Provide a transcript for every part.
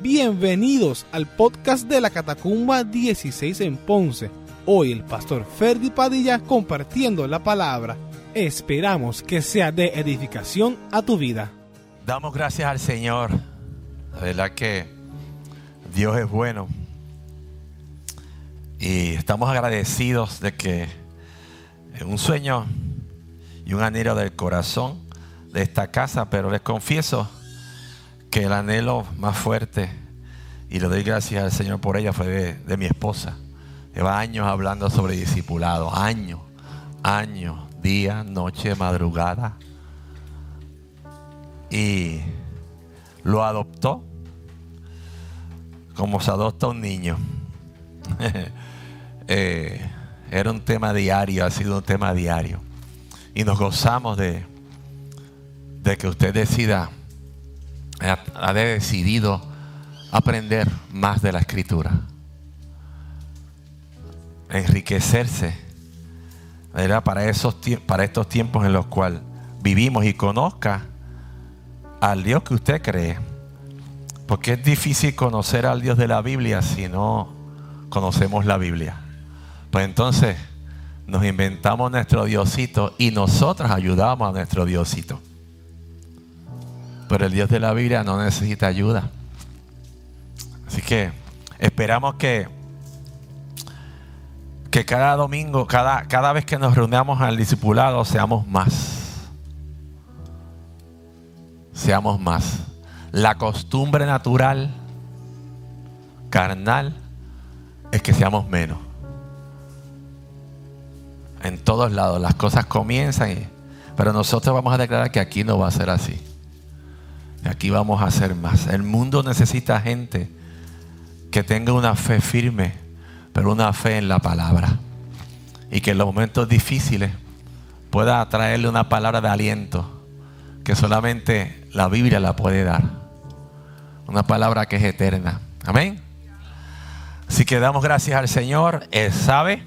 Bienvenidos al podcast de la Catacumba 16 en Ponce. Hoy el pastor Ferdi Padilla compartiendo la palabra. Esperamos que sea de edificación a tu vida. Damos gracias al Señor. La verdad que Dios es bueno. Y estamos agradecidos de que un sueño y un anhelo del corazón de esta casa, pero les confieso que el anhelo más fuerte, y le doy gracias al Señor por ella, fue de, mi esposa. Lleva años hablando sobre discipulado, años, años, día, noche, madrugada. Y lo adoptó como se adopta un niño. Eh, era un tema diario, ha sido un tema diario. Y nos gozamos de, de que usted decida ha decidido aprender más de la escritura. Enriquecerse Para, esos, para estos tiempos en los cuales vivimos y conozca al Dios que usted cree. Porque es difícil conocer al Dios de la Biblia si no conocemos la Biblia. Pues entonces nos inventamos nuestro Diosito y nosotros ayudamos a nuestro Diosito. Pero el Dios de la Biblia no necesita ayuda. Así que esperamos que, que cada domingo, cada, cada vez que nos reunamos al discipulado, seamos más. Seamos más. La costumbre natural, carnal, es que seamos menos. En todos lados las cosas comienzan, pero nosotros vamos a declarar que aquí no va a ser así. Aquí vamos a hacer más. El mundo necesita gente que tenga una fe firme, pero una fe en la palabra. Y que en los momentos difíciles pueda traerle una palabra de aliento que solamente la Biblia la puede dar. Una palabra que es eterna. Amén. Así que damos gracias al Señor. Él sabe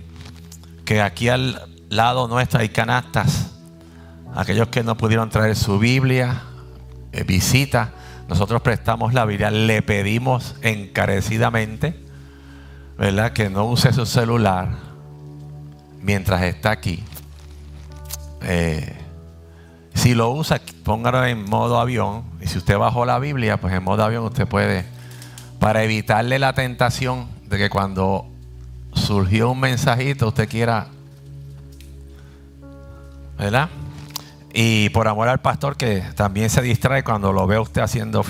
que aquí al lado nuestro hay canastas. Aquellos que no pudieron traer su Biblia, visita, nosotros prestamos la Biblia, le pedimos encarecidamente, ¿verdad? Que no use su celular mientras está aquí. Eh, si lo usa, póngalo en modo avión. Y si usted bajó la Biblia, pues en modo avión usted puede, para evitarle la tentación de que cuando surgió un mensajito usted quiera, ¿verdad? Y por amor al pastor que también se distrae cuando lo ve usted haciendo...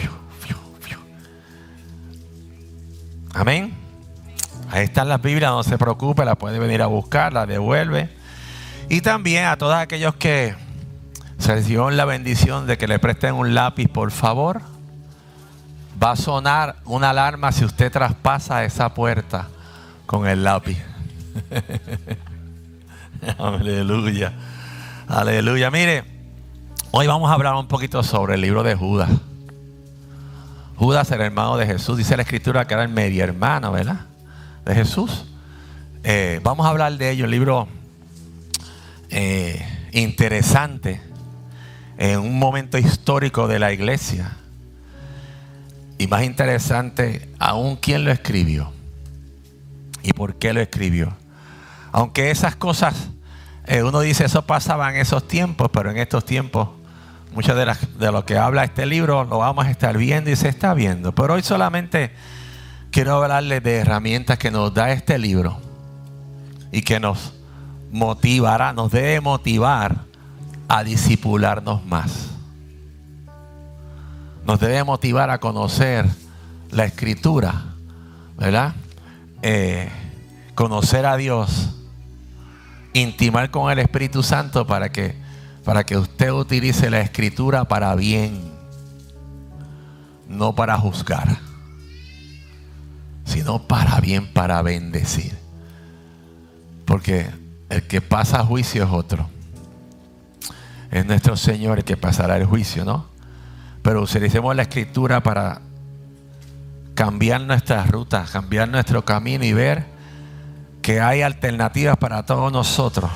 Amén. Ahí están las Biblias, no se preocupe, la puede venir a buscar, la devuelve. Y también a todos aquellos que se recibieron la bendición de que le presten un lápiz, por favor. Va a sonar una alarma si usted traspasa esa puerta con el lápiz. Aleluya. Aleluya. Mire, Hoy vamos a hablar un poquito sobre el libro de Judas. Judas, el hermano de Jesús, dice la escritura que era el medio hermano, ¿verdad? De Jesús. Eh, vamos a hablar de ello, un libro eh, interesante en un momento histórico de la iglesia. Y más interesante aún quién lo escribió y por qué lo escribió. Aunque esas cosas, eh, uno dice, eso pasaba en esos tiempos, pero en estos tiempos Mucho de, de lo que habla este libro lo vamos a estar viendo y se está viendo. Pero hoy solamente quiero hablarles de herramientas que nos da este libro y que nos motivará, nos debe motivar a disipularnos más. Nos debe motivar a conocer la escritura, ¿verdad? Eh, conocer a Dios, intimar con el Espíritu Santo para que para que usted utilice la escritura para bien, no para juzgar, sino para bien, para bendecir. Porque el que pasa juicio es otro. Es nuestro Señor el que pasará el juicio, ¿no? Pero utilicemos la escritura para cambiar nuestras rutas, cambiar nuestro camino y ver que hay alternativas para todos nosotros.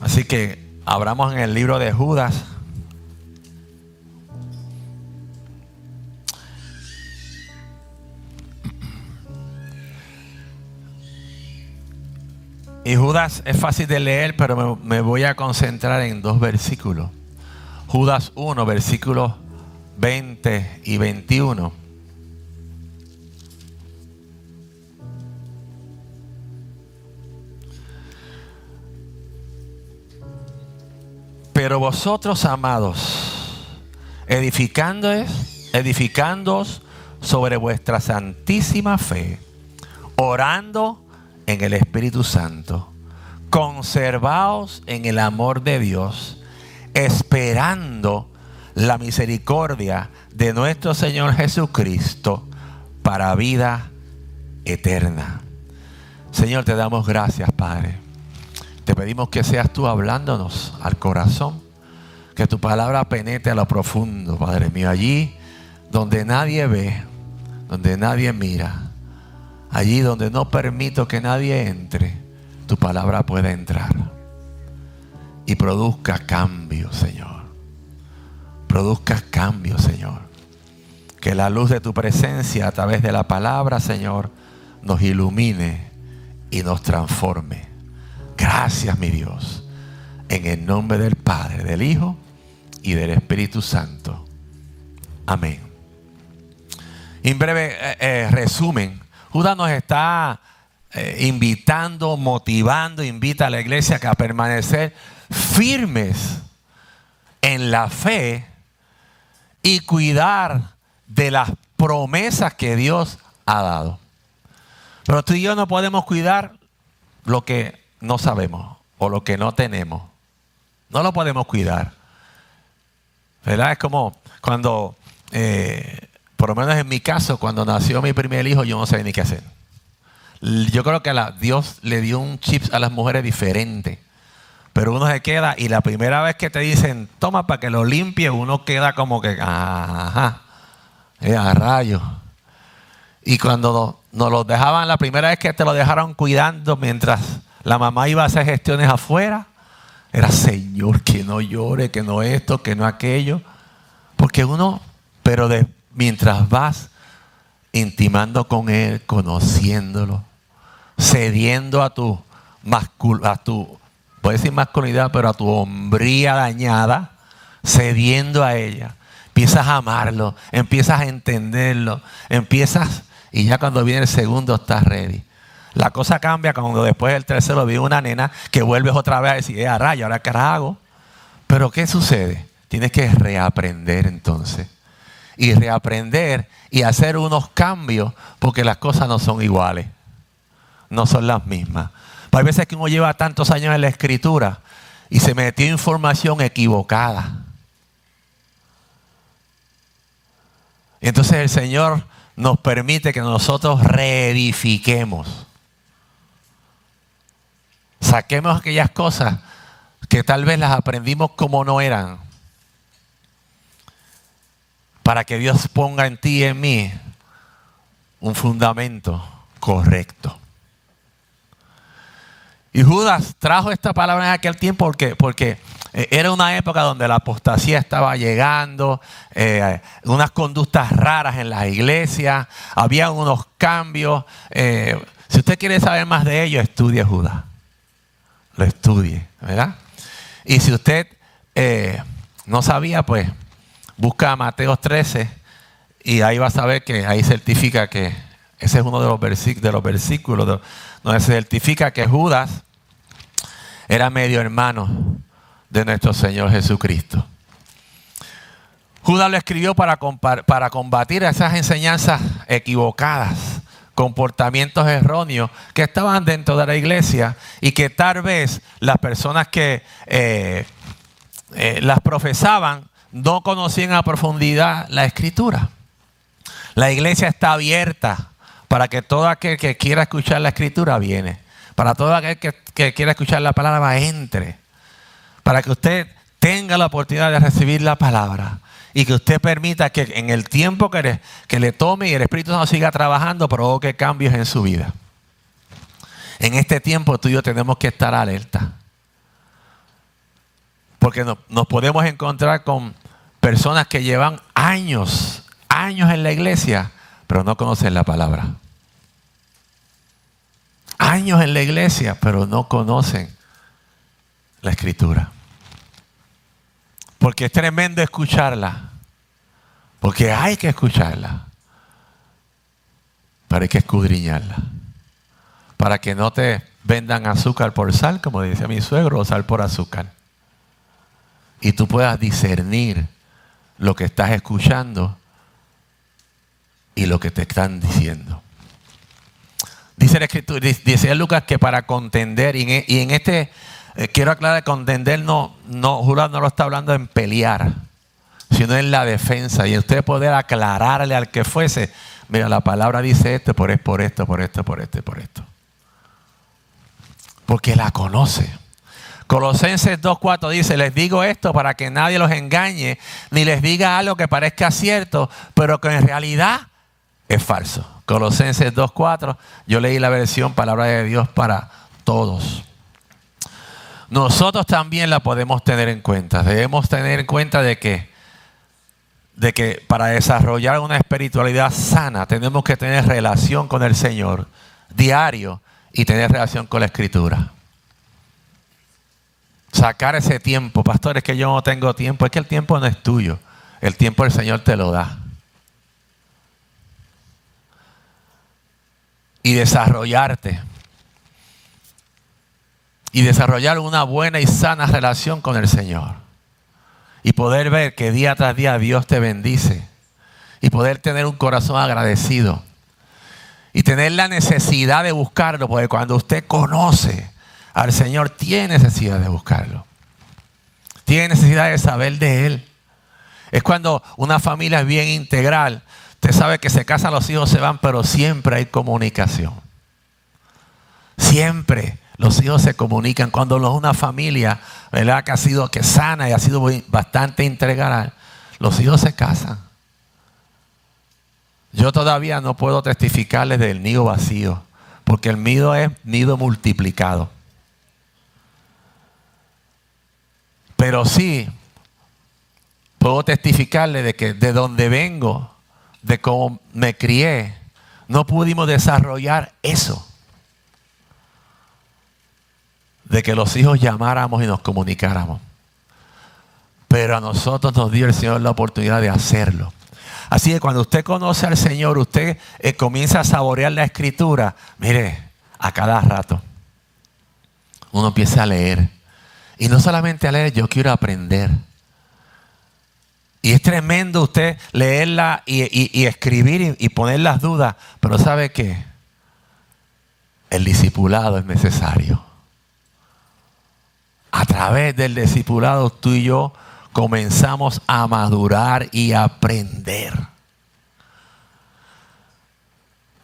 Así que abramos en el libro de Judas. Y Judas es fácil de leer, pero me, me, voy a concentrar en dos versículos. Judas 1, versículos 20 y 21. Pero vosotros, amados, edificándoos, edificándoos sobre vuestra santísima fe, orando en el Espíritu Santo, conservaos en el amor de Dios, esperando la misericordia de nuestro Señor Jesucristo para vida eterna. Señor, te damos gracias, Padre te pedimos que seas tú hablándonos al corazón, que tu palabra penetre a lo profundo, Padre mío, allí donde nadie ve, donde nadie mira, allí donde no permito que nadie entre, tu palabra pueda entrar y produzca cambio, Señor. Produzca cambio, Señor. Que la luz de tu presencia a través de la palabra, Señor, nos ilumine y nos transforme. Gracias, mi Dios. En el nombre del Padre, del Hijo y del Espíritu Santo. Amén. En breve eh, eh, resumen, Judas nos está eh, invitando, motivando, invita a la iglesia a permanecer firmes en la fe y cuidar de las promesas que Dios ha dado. Pero tú y yo no podemos cuidar lo que no sabemos o lo que no tenemos. No lo podemos cuidar. ¿Verdad? Es como cuando, eh, por lo menos en mi caso, cuando nació mi primer hijo, yo no sabía ni qué hacer. Yo creo que la, Dios le dio un chip a las mujeres diferente. Pero uno se queda y la primera vez que te dicen, toma para que lo limpie, uno queda como que, ajá, eh, a rayos. Y cuando nos lo dejaban, la primera vez que te lo dejaron cuidando mientras la mamá iba a hacer gestiones afuera. Era Señor, que no llore, que no esto, que no aquello. Porque uno, pero de, mientras vas intimando con Él, conociéndolo, cediendo a tu, a tu, decir masculinidad, pero a tu hombría dañada, cediendo a ella, empiezas a amarlo, empiezas a entenderlo, empiezas, y ya cuando viene el segundo estás ready. La cosa cambia cuando después del tercero viene una nena que vuelves otra vez a decir, eh, a rayo, ahora qué hago. Pero ¿qué sucede? Tienes que reaprender entonces. Y reaprender y hacer unos cambios porque las cosas no son iguales. No son las mismas. Hay veces que uno lleva tantos años en la escritura y se metió información equivocada. Entonces el Señor nos permite que nosotros reedifiquemos. Saquemos aquellas cosas que tal vez las aprendimos como no eran. Para que Dios ponga en ti y en mí un fundamento correcto. Y Judas trajo esta palabra en aquel tiempo porque, porque eh, era una época donde la apostasía estaba llegando, eh, unas conductas raras en las iglesias, había unos cambios. Eh, si usted quiere saber más de ello, estudie Judas lo estudie, ¿verdad? Y si usted eh, no sabía, pues busca Mateo 13 y ahí va a saber que ahí certifica que ese es uno de los, de los versículos donde se certifica que Judas era medio hermano de nuestro Señor Jesucristo. Judas lo escribió para, para combatir esas enseñanzas equivocadas comportamientos erróneos que estaban dentro de la iglesia y que tal vez las personas que eh, eh, las profesaban no conocían a profundidad la escritura. La iglesia está abierta para que todo aquel que quiera escuchar la escritura viene. Para todo aquel que, que quiera escuchar la palabra entre. Para que usted tenga la oportunidad de recibir la palabra y que usted permita que en el tiempo que le, tome y el Espíritu Santo siga trabajando, provoque cambios en su vida. En este tiempo tú y yo tenemos que estar alerta. Porque nos podemos encontrar con personas que llevan años, años en la iglesia, pero no conocen la palabra. años en la iglesia, pero no conocen la escritura. Porque es tremendo escucharla. Porque hay que escucharla. Pero hay que escudriñarla. Para que no te vendan azúcar por sal, como dice mi suegro, o sal por azúcar. Y tú puedas discernir lo que estás escuchando y lo que te están diciendo. Dice la escritura, dice Lucas que para contender, y en, este, eh, quiero aclarar, contender no, no, Julio no lo está hablando en pelear, sino en la defensa. Y usted poder aclararle al que fuese, mira, la palabra dice esto, por, por esto, por esto, por esto, por esto. Porque la conoce. Colosenses 2.4 dice, les digo esto para que nadie los engañe, ni les diga algo que parezca cierto, pero que en realidad es falso. Colosenses 2.4, yo leí la versión Palabra de Dios para todos. Nosotros también la podemos tener en cuenta. Debemos tener en cuenta de que, de que para desarrollar una espiritualidad sana tenemos que tener relación con el Señor diario y tener relación con la Escritura. Sacar ese tiempo, pastor, es que yo no tengo tiempo, es que el tiempo no es tuyo, el tiempo el Señor te lo da. y desarrollarte. Y desarrollar una buena y sana relación con el Señor. Y poder ver que día tras día Dios te bendice. Y poder tener un corazón agradecido. Y tener la necesidad de buscarlo. Porque cuando usted conoce al Señor, tiene necesidad de buscarlo. Tiene necesidad de saber de Él. Es cuando una familia es bien integral Usted sabe que se casan, los hijos se van, pero siempre hay comunicación. Siempre los hijos se comunican. Cuando una familia, ¿verdad? Que ha sido que sana y ha sido bastante integral, los hijos se casan. Yo todavía no puedo testificarles del nido vacío, porque el nido es nido multiplicado. Pero sí puedo testificarles de que de donde vengo, de cómo me crié, no pudimos desarrollar eso. De que los hijos llamáramos y nos comunicáramos. Pero a nosotros nos dio el Señor la oportunidad de hacerlo. Así que cuando usted conoce al Señor, usted eh, comienza a saborear la escritura. Mire, a cada rato uno empieza a leer. Y no solamente a leer, yo quiero aprender. Y es tremendo usted leerla y, escribir y, poner las dudas, pero ¿sabe qué? El discipulado es necesario. A través del discipulado tú y yo comenzamos a madurar y aprender.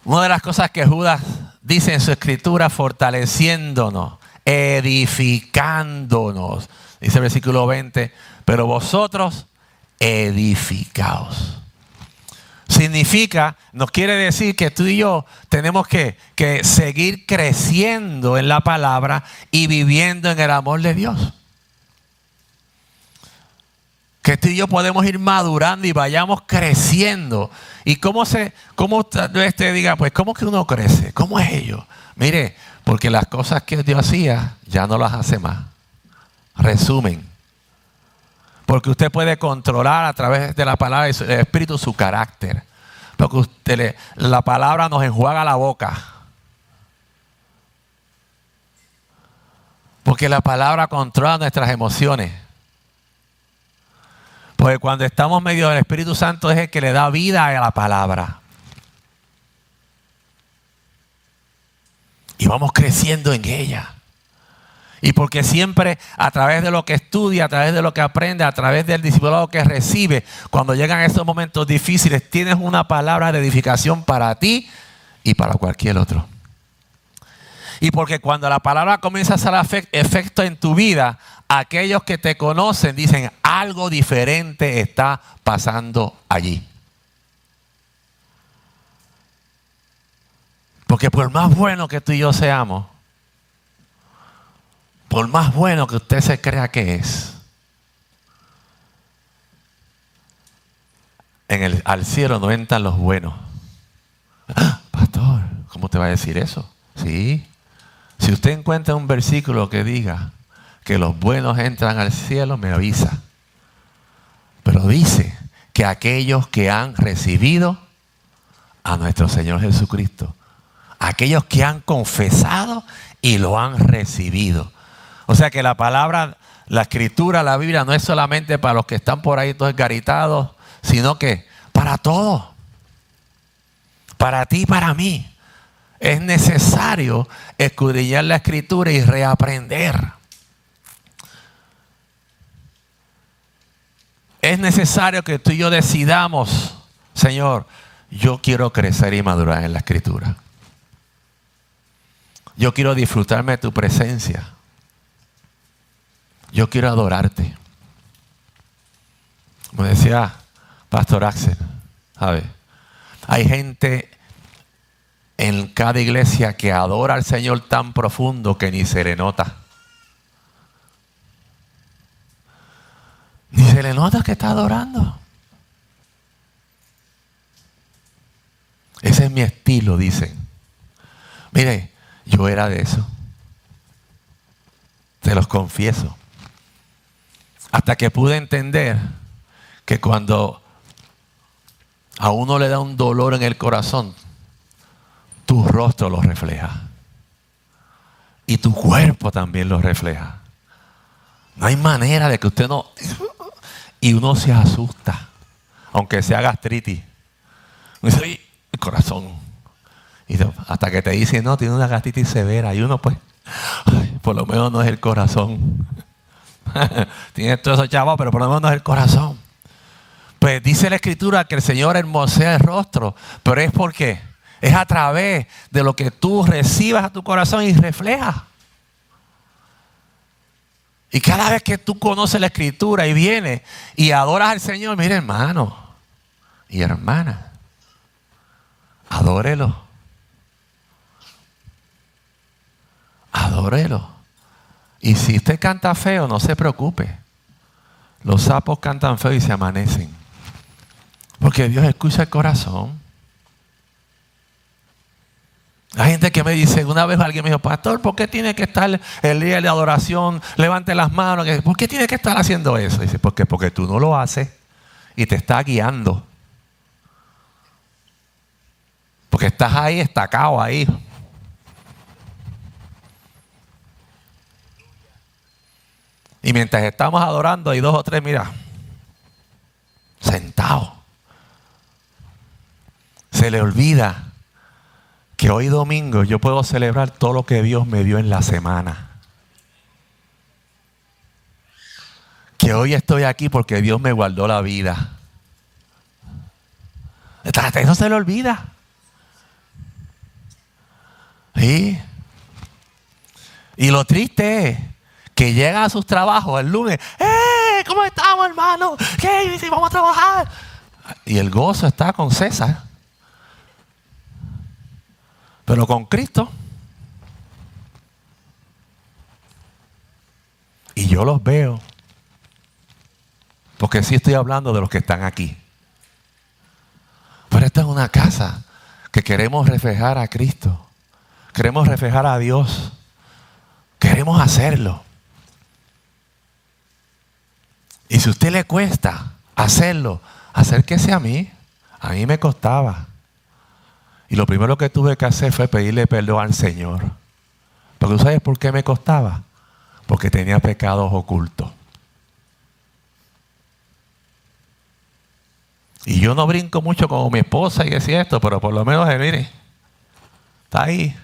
Una de las cosas que Judas dice en su escritura, fortaleciéndonos, edificándonos, dice el versículo 20, pero vosotros edificados. Significa, nos quiere decir que tú y yo tenemos que, que seguir creciendo en la palabra y viviendo en el amor de Dios. Que tú y yo podemos ir madurando y vayamos creciendo. ¿Y cómo se, cómo este diga, pues cómo que uno crece? ¿Cómo es ello? Mire, porque las cosas que Dios hacía ya no las hace más. Resumen, porque usted puede controlar a través de la palabra del Espíritu su carácter. Porque la palabra nos enjuaga la boca. Porque la palabra controla nuestras emociones. Porque cuando estamos medio del Espíritu Santo es el que le da vida a la palabra. Y vamos creciendo en ella. Y porque siempre a través de lo que estudia, a través de lo que aprende, a través del discipulado que recibe, cuando llegan esos momentos difíciles, tienes una palabra de edificación para ti y para cualquier otro. Y porque cuando la palabra comienza a hacer efecto en tu vida, aquellos que te conocen dicen, algo diferente está pasando allí. Porque por más bueno que tú y yo seamos, por más bueno que usted se crea que es, en el, al cielo no entran los buenos. Ah, pastor, ¿cómo te va a decir eso? Sí, Si usted encuentra un versículo que diga que los buenos entran al cielo, me avisa. Pero dice que aquellos que han recibido a nuestro Señor Jesucristo, aquellos que han confesado y lo han recibido. O sea que la palabra, la escritura, la Biblia no es solamente para los que están por ahí todos garitados, sino que para todos. Para ti y para mí. Es necesario escudriñar la escritura y reaprender. Es necesario que tú y yo decidamos, Señor, yo quiero crecer y madurar en la escritura. Yo quiero disfrutarme de tu presencia. Yo quiero adorarte. Como decía Pastor Axel, ¿sabe? Hay gente en cada iglesia que adora al Señor tan profundo que ni se le nota. Ni se le nota que está adorando. Ese es mi estilo, dicen. Mire, yo era de eso. Te los confieso. Hasta que pude entender que cuando a uno le da un dolor en el corazón, tu rostro lo refleja. Y tu cuerpo también lo refleja. No hay manera de que usted no... Y uno se asusta, aunque sea gastritis. Uno dice, el corazón. Y hasta que te dicen, no, tiene una gastritis severa. Y uno, pues, por lo menos no es el corazón. tiene todo eso chavos, pero por lo menos no es el corazón. Pues dice la escritura que el Señor hermosea el rostro, pero es porque es a través de lo que tú recibas a tu corazón y reflejas. Y cada vez que tú conoces la escritura y vienes y adoras al Señor, mire hermano y hermana, adórelo. Adórelo. Y si usted canta feo, no se preocupe. Los sapos cantan feo y se amanecen. Porque Dios escucha el corazón. Hay gente que me dice, una vez alguien me dijo, pastor, ¿por qué tiene que estar el día de adoración? Levante las manos. ¿Por qué tiene que estar haciendo eso? Dice, porque, porque tú no lo haces y te está guiando. Porque estás ahí, estacado ahí. Y mientras estamos adorando, hay dos o tres, mira, sentados. Se le olvida que hoy domingo yo puedo celebrar todo lo que Dios me dio en la semana. Que hoy estoy aquí porque Dios me guardó la vida. Eso se le olvida. ¿Sí? Y lo triste es que llega a sus trabajos el lunes. ¡Eh! ¿Cómo estamos, hermano? ¿Qué? Vamos a trabajar. Y el gozo está con César. Pero con Cristo. Y yo los veo. Porque sí estoy hablando de los que están aquí. Pero esta es una casa que queremos reflejar a Cristo. Queremos reflejar a Dios. Queremos hacerlo. Y si a usted le cuesta hacerlo, acérquese a mí. A mí me costaba. Y lo primero que tuve que hacer fue pedirle perdón al Señor. Porque ¿tú sabes por qué me costaba? Porque tenía pecados ocultos. Y yo no brinco mucho como mi esposa y decía esto, pero por lo menos, eh, mire, está ahí.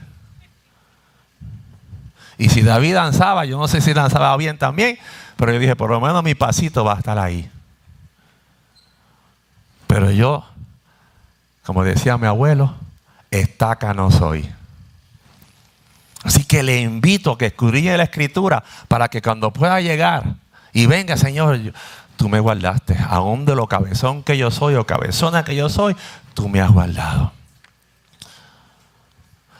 Y si David danzaba, yo no sé si danzaba bien también, pero yo dije, por lo menos mi pasito va a estar ahí. Pero yo, como decía mi abuelo, estaca no soy. Así que le invito a que escudriñe la escritura para que cuando pueda llegar y venga, Señor, tú me guardaste. Aún de lo cabezón que yo soy o cabezona que yo soy, tú me has guardado.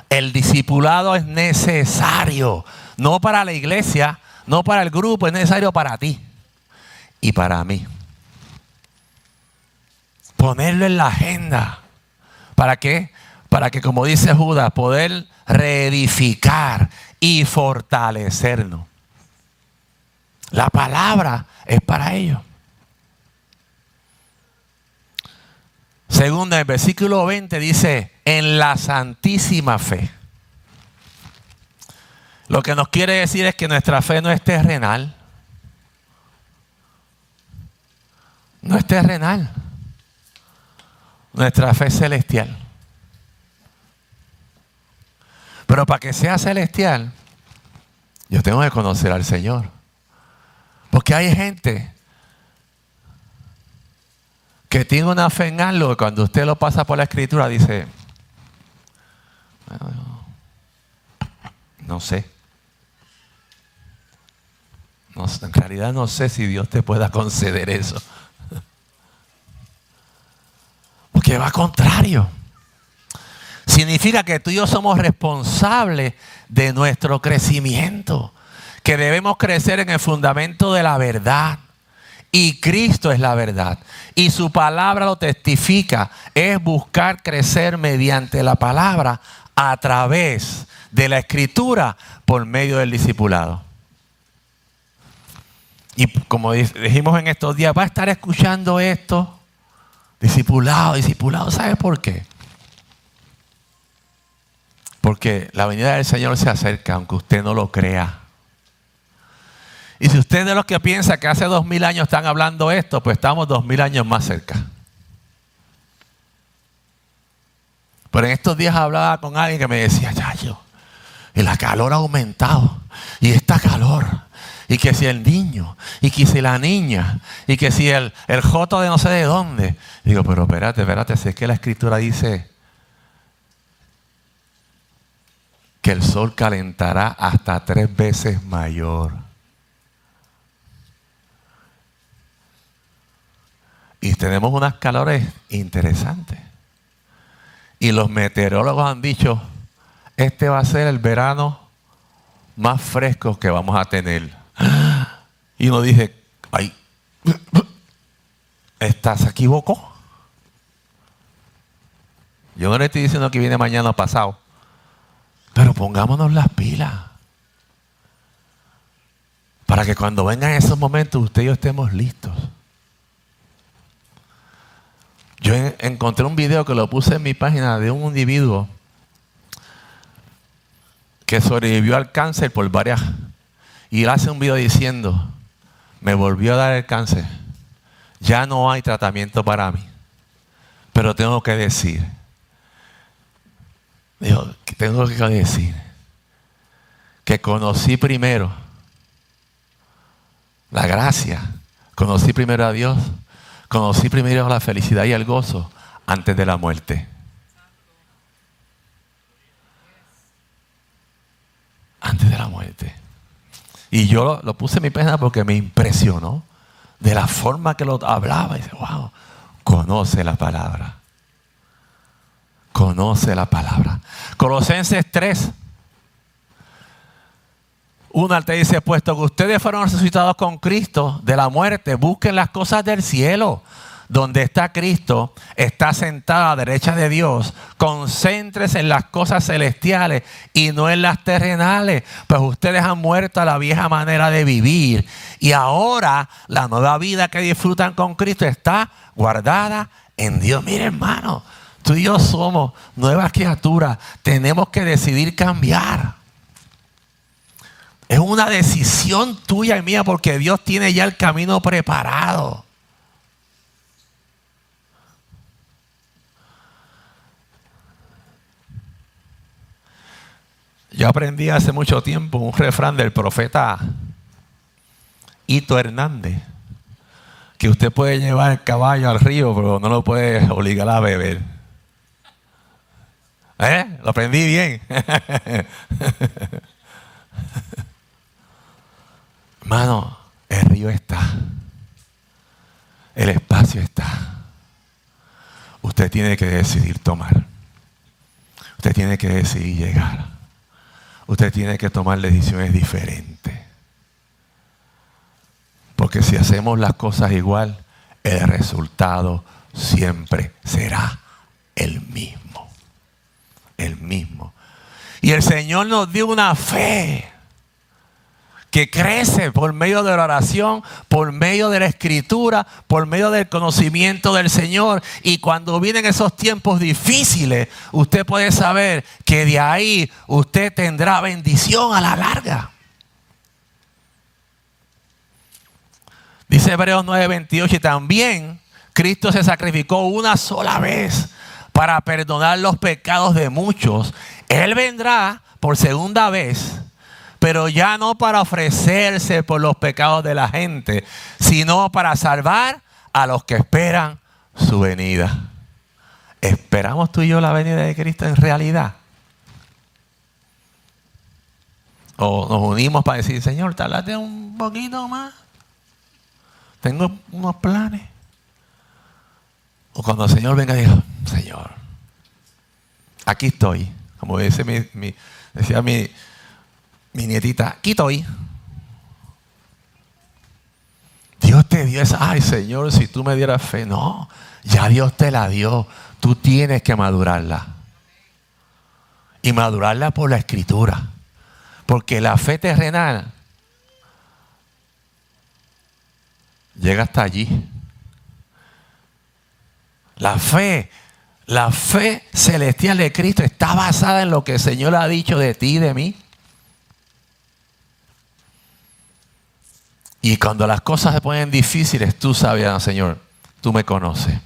El discipulado es necesario, no para la iglesia, no para el grupo, es necesario para ti y para mí. Ponerlo en la agenda. ¿Para qué? para que, como dice Judas, poder reedificar y fortalecernos. La palabra es para ello. Segundo, el versículo 20 dice, en la santísima fe. Lo que nos quiere decir es que nuestra fe no es terrenal. No es terrenal. Nuestra fe es celestial. Pero para que sea celestial, yo tengo que conocer al Señor. Porque hay gente que tiene una fe en algo cuando usted lo pasa por la escritura dice, no sé. en realidad no sé si Dios te pueda conceder eso. Porque va contrario. Significa que tú y yo somos responsables de nuestro crecimiento. Que debemos crecer en el fundamento de la verdad. Y Cristo es la verdad. Y su palabra lo testifica. Es buscar crecer mediante la palabra a través de la escritura por medio del discipulado. Y como dijimos en estos días, va a estar escuchando esto Discipulado, discipulado. ¿Sabe por qué? Porque la venida del Señor se acerca, aunque usted no lo crea. Y si usted es de los que piensa que hace dos mil años están hablando esto, pues estamos dos mil años más cerca. Pero en estos días hablaba con alguien que me decía, ya yo, y la calor ha aumentado. Y esta calor y que si el niño, y que si la niña, y que si el, el joto de no sé de dónde. Digo, pero espérate, espérate, si es que la escritura dice que el sol calentará hasta tres veces mayor. Y tenemos unas calores interesantes. Y los meteorólogos han dicho, este va a ser el verano más fresco que vamos a tener. Y uno dice, ay, ¿estás equivocó? Yo no le estoy diciendo que viene mañana pasado, pero pongámonos las pilas. Para que cuando vengan esos momentos usted y yo estemos listos. Yo encontré un video que lo puse en mi página de un individuo que sobrevivió al cáncer por varias y hace un video diciendo, me volvió a dar el cáncer. Ya no hay tratamiento para mí. Pero tengo que decir, digo, tengo que decir que conocí primero la gracia, conocí primero a Dios, conocí primero la felicidad y el gozo antes de la muerte. Antes de la muerte. Y yo lo, puse en mi página porque me impresionó de la forma que lo hablaba. Y dice, wow, conoce la palabra. Conoce la palabra. Colosenses 3. Una te dice, puesto que ustedes fueron resucitados con Cristo de la muerte, busquen las cosas del cielo donde está Cristo, está sentado a derecha de Dios. Concéntrese en las cosas celestiales y no en las terrenales, pues ustedes han muerto a la vieja manera de vivir. Y ahora la nueva vida que disfrutan con Cristo está guardada en Dios. Mire hermano, tú y yo somos nuevas criaturas. Tenemos que decidir cambiar. Es una decisión tuya y mía porque Dios tiene ya el camino preparado. Yo aprendí hace mucho tiempo un refrán del profeta Ito Hernández, que usted puede llevar el caballo al río, pero no lo puede obligar a beber. ¿Eh? Lo aprendí bien. Hermano, el río está. El espacio está. Usted tiene que decidir tomar. Usted tiene que decidir llegar usted tiene que tomar decisiones diferentes. Porque si hacemos las cosas igual, el resultado siempre será el mismo. El mismo. Y el Señor nos dio una fe que crece por medio de la oración, por medio de la escritura, por medio del conocimiento del Señor. Y cuando vienen esos tiempos difíciles, usted puede saber que de ahí usted tendrá bendición a la larga. Dice Hebreos 9:28 y también Cristo se sacrificó una sola vez para perdonar los pecados de muchos. Él vendrá por segunda vez pero ya no para ofrecerse por los pecados de la gente, sino para salvar a los que esperan su venida. ¿Esperamos tú y yo la venida de Cristo en realidad? O nos unimos para decir, Señor, tardate un poquito más. Tengo unos planes. O cuando el Señor venga, diga, Señor, aquí estoy. Como dice mi, decía mi, mi nietita, aquí estoy. Dios te dio esa, ay Señor, si tú me dieras fe. No, ya Dios te la dio. Tú tienes que madurarla. Y madurarla por la escritura. Porque la fe terrenal llega hasta allí. La fe, la fe celestial de Cristo está basada en lo que el Señor ha dicho de ti y de mí. Y cuando las cosas se ponen difíciles, tú sabes, ah, Señor, tú me conoces.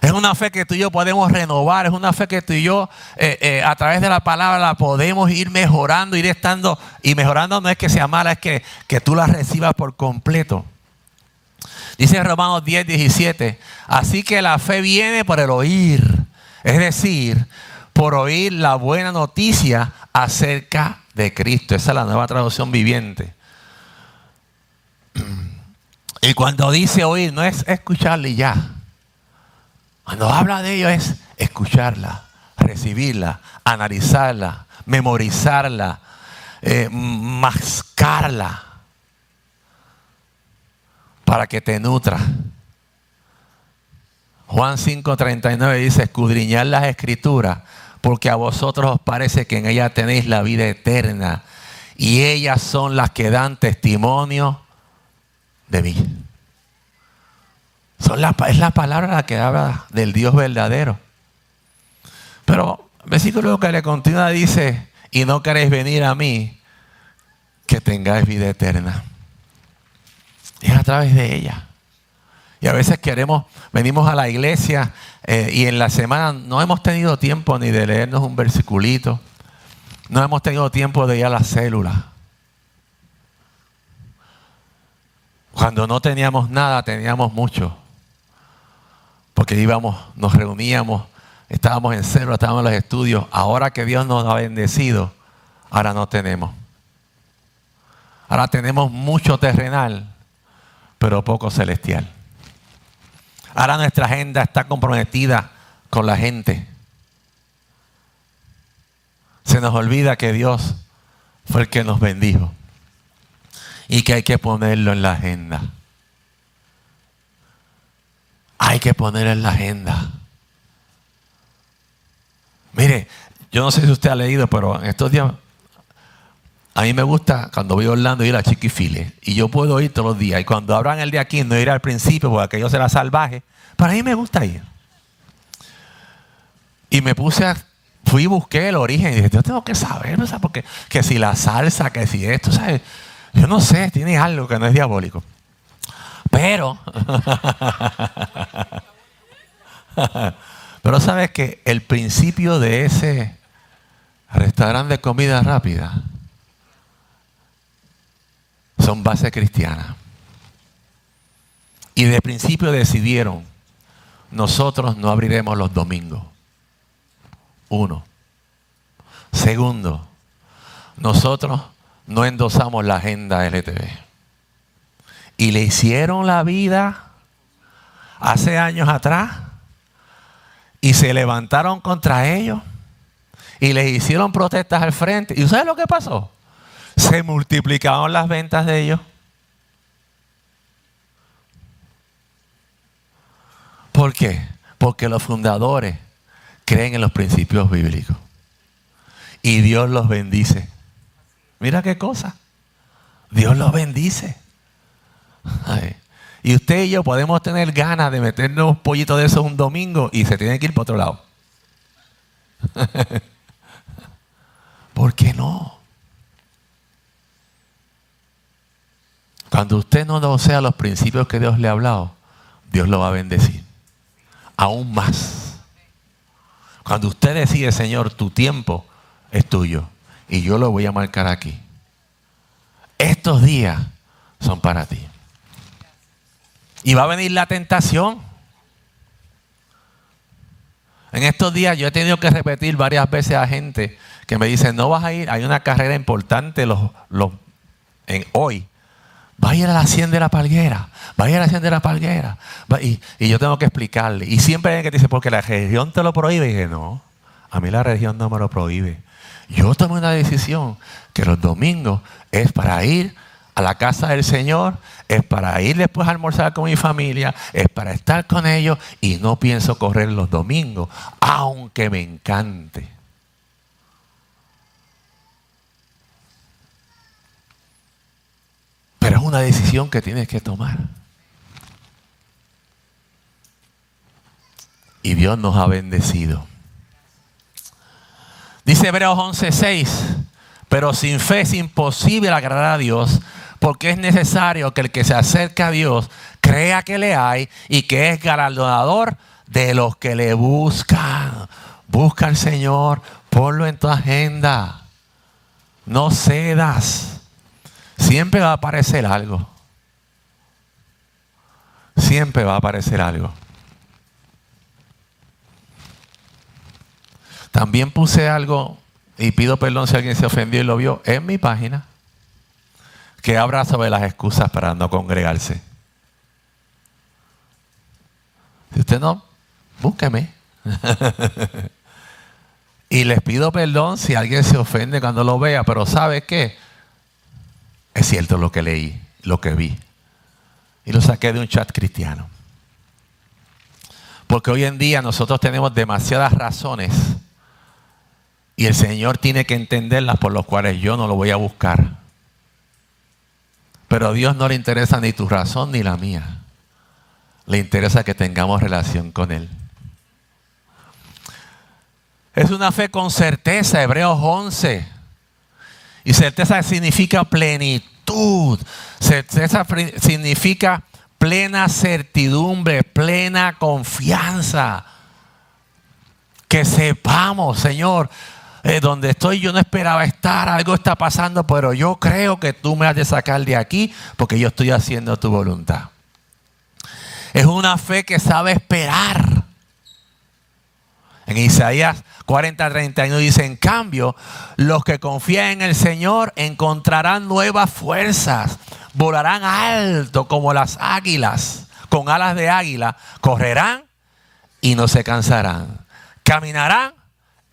Es una fe que tú y yo podemos renovar, es una fe que tú y yo eh, eh, a través de la palabra la podemos ir mejorando, ir estando, y mejorando no es que sea mala, es que, que tú la recibas por completo. Dice Romanos 10, 17, así que la fe viene por el oír, es decir, por oír la buena noticia acerca de Cristo. Esa es la nueva traducción viviente. Y cuando dice oír, no es escucharle ya. Cuando habla de ello es escucharla, recibirla, analizarla, memorizarla, eh, mascarla, para que te nutra. Juan 5:39 dice, escudriñar las escrituras, porque a vosotros os parece que en ellas tenéis la vida eterna, y ellas son las que dan testimonio de mí. Son la, es la palabra la que habla del Dios verdadero. Pero versículo que le continúa dice, y no queréis venir a mí, que tengáis vida eterna. Es a través de ella. Y a veces queremos, venimos a la iglesia eh, y en la semana no hemos tenido tiempo ni de leernos un versiculito. No hemos tenido tiempo de ir a la célula. Cuando no teníamos nada, teníamos mucho. Porque íbamos, nos reuníamos, estábamos en cero, estábamos en los estudios. Ahora que Dios nos ha bendecido, ahora no tenemos. Ahora tenemos mucho terrenal, pero poco celestial. Ahora nuestra agenda está comprometida con la gente. Se nos olvida que Dios fue el que nos bendijo y que hay que ponerlo en la agenda. Hay que ponerlo en la agenda. Mire, yo no sé si usted ha leído, pero en estos días a mí me gusta cuando voy a Orlando ir a Chiquifile. Y yo puedo ir todos los días. Y cuando abran el de aquí, no ir al principio porque aquello será salvaje. Pero a mí me gusta ir. Y me puse a. Fui y busqué el origen. Y dije, yo tengo que saber, ¿sabes? Porque que si la salsa, que si esto, ¿sabes? Yo no sé, tiene algo que no es diabólico. Pero, pero sabes que el principio de ese restaurante de comida rápida son base cristiana. Y de principio decidieron, nosotros no abriremos los domingos. Uno. Segundo, nosotros no endosamos la agenda LTV. Y le hicieron la vida hace años atrás y se levantaron contra ellos y les hicieron protestas al frente. ¿Y sabes lo que pasó? Se multiplicaron las ventas de ellos. ¿Por qué? Porque los fundadores creen en los principios bíblicos. y Dios los bendice. Mira qué cosa. Dios los bendice. Y usted y yo podemos tener ganas de meternos un pollito de esos un domingo y se tiene que ir para otro lado. ¿Por qué no? Cuando usted no sea los principios que Dios le ha hablado, Dios lo va a bendecir. Aún más. Cuando usted decide, Señor, tu tiempo es tuyo y yo lo voy a marcar aquí. Estos días son para ti. Y va a venir la tentación. En estos días yo he tenido que repetir varias veces a gente que me dice, no vas a ir, hay una carrera importante los, los, en hoy. Va a ir a la hacienda de la palguera, va a ir a la hacienda de la palguera. Y, y, yo tengo que explicarle. Y siempre hay que dice, porque la religión te lo prohíbe. Y dije, no, a mí la religión no me lo prohíbe. Yo tomé una decisión que los domingos es para ir a la casa del Señor, es para ir después a almorzar con mi familia, es para estar con ellos y no pienso correr los domingos, aunque me encante. Pero es una decisión que tienes que tomar. Y Dios nos ha bendecido. Dice Hebreos 11:6, pero sin fe es imposible agradar a Dios, porque es necesario que el que se acerca a Dios crea que le hay y que es galardonador de los que le buscan. Busca al Señor, ponlo en tu agenda. No cedas. Siempre va a aparecer algo. Siempre va a aparecer algo. También puse algo, y pido perdón si alguien se ofendió y lo vio, en mi página, que habla sobre las excusas para no congregarse. Si usted no, búsqueme. y les pido perdón si alguien se ofende cuando lo vea, pero ¿sabe qué? Es cierto lo que leí, lo que vi. Y lo saqué de un chat cristiano. Porque hoy en día nosotros tenemos demasiadas razones y el Señor tiene que entenderlas por los cuales yo no lo voy a buscar. Pero a Dios no le interesa ni tu razón ni la mía. Le interesa que tengamos relación con Él. Es una fe con certeza, Hebreos 11. Y certeza significa plenitud. Certeza significa plena certidumbre, plena confianza. Que sepamos, Señor, donde estoy yo no esperaba estar, algo está pasando, pero yo creo que tú me has de sacar de aquí porque yo estoy haciendo tu voluntad. Es una fe que sabe esperar. En Isaías 40, 31 dice, en cambio, los que confían en el Señor encontrarán nuevas fuerzas, volarán alto como las águilas, con alas de águila, correrán y no se cansarán, caminarán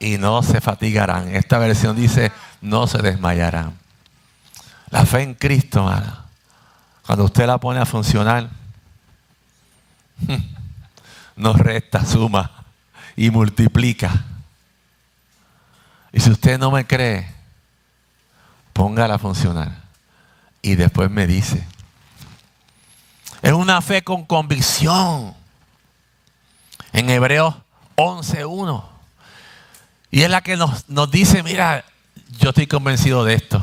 y no se fatigarán. Esta versión dice, no se desmayarán. La fe en Cristo, cuando usted la pone a funcionar, nos resta, suma y multiplica. Y si usted no me cree, póngala a funcionar. Y después me dice. Es una fe con convicción. En Hebreos 11.1 y es la que nos, dice, mira, yo estoy convencido de esto.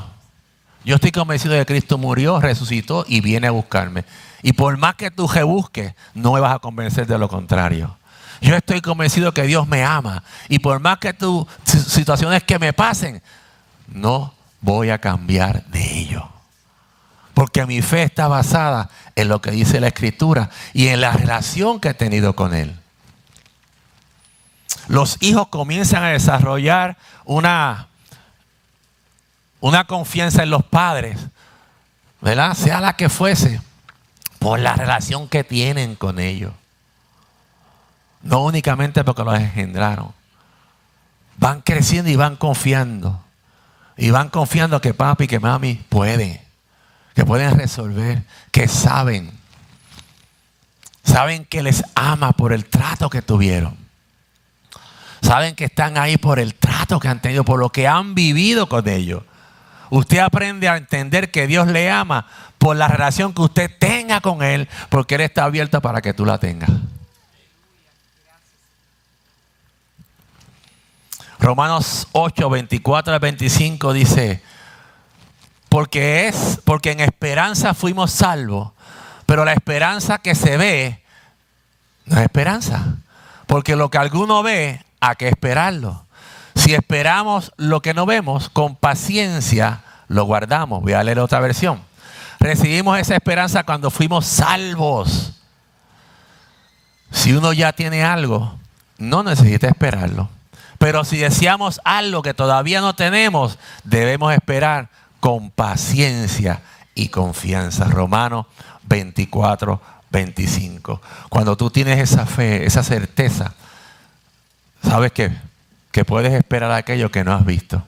Yo estoy convencido de que Cristo murió, resucitó y viene a buscarme. Y por más que tú busques, no me vas a convencer de lo contrario. Yo estoy convencido que Dios me ama. Y por más que tus situaciones que me pasen, no voy a cambiar de ello. Porque mi fe está basada en lo que dice la Escritura y en la relación que he tenido con Él los hijos comienzan a desarrollar una, una confianza en los padres, ¿verdad? Sea la que fuese, por la relación que tienen con ellos. No únicamente porque los engendraron. Van creciendo y van confiando. Y van confiando que papi que mami pueden. Que pueden resolver. Que saben. Saben que les ama por el trato que tuvieron. Saben que están ahí por el trato que han tenido, por lo que han vivido con ellos. Usted aprende a entender que Dios le ama por la relación que usted tenga con Él, porque Él está abierto para que tú la tengas. Romanos 8, 24 al 25 dice, porque es, porque en esperanza fuimos salvos, pero la esperanza que se ve no es esperanza, porque lo que alguno ve, hay que esperarlo. Si esperamos lo que no vemos, con paciencia lo guardamos. Voy a leer otra versión. Recibimos esa esperanza cuando fuimos salvos. Si uno ya tiene algo, no necesita esperarlo. Pero si deseamos algo que todavía no tenemos, debemos esperar con paciencia y confianza. Romanos 24, 25. Cuando tú tienes esa fe, esa certeza, sabes que, que puedes esperar aquello que no has visto.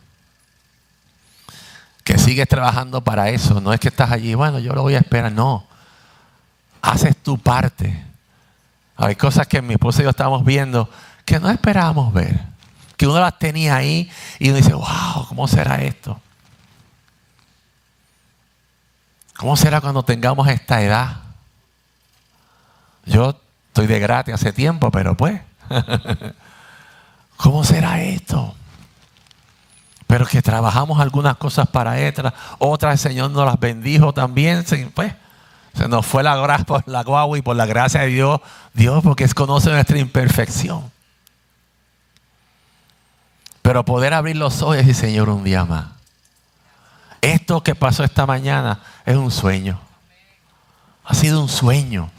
Que sigues trabajando para eso. No es que estás allí, bueno, yo lo voy a esperar. No. Haces tu parte. Hay cosas que mi esposa y yo estamos viendo que no esperábamos ver que uno las tenía ahí y uno dice, wow, ¿cómo será esto? ¿Cómo será cuando tengamos esta edad? Yo estoy de gratis hace tiempo, pero pues, ¿cómo será esto? Pero que trabajamos algunas cosas para otras, otras el Señor nos las bendijo también, pues, se nos fue la gracia por la guagua y por la gracia de Dios, Dios porque conoce nuestra imperfección. Pero poder abrir los ojos y Señor, un día más. Esto que pasó esta mañana es un sueño. Ha sido un sueño.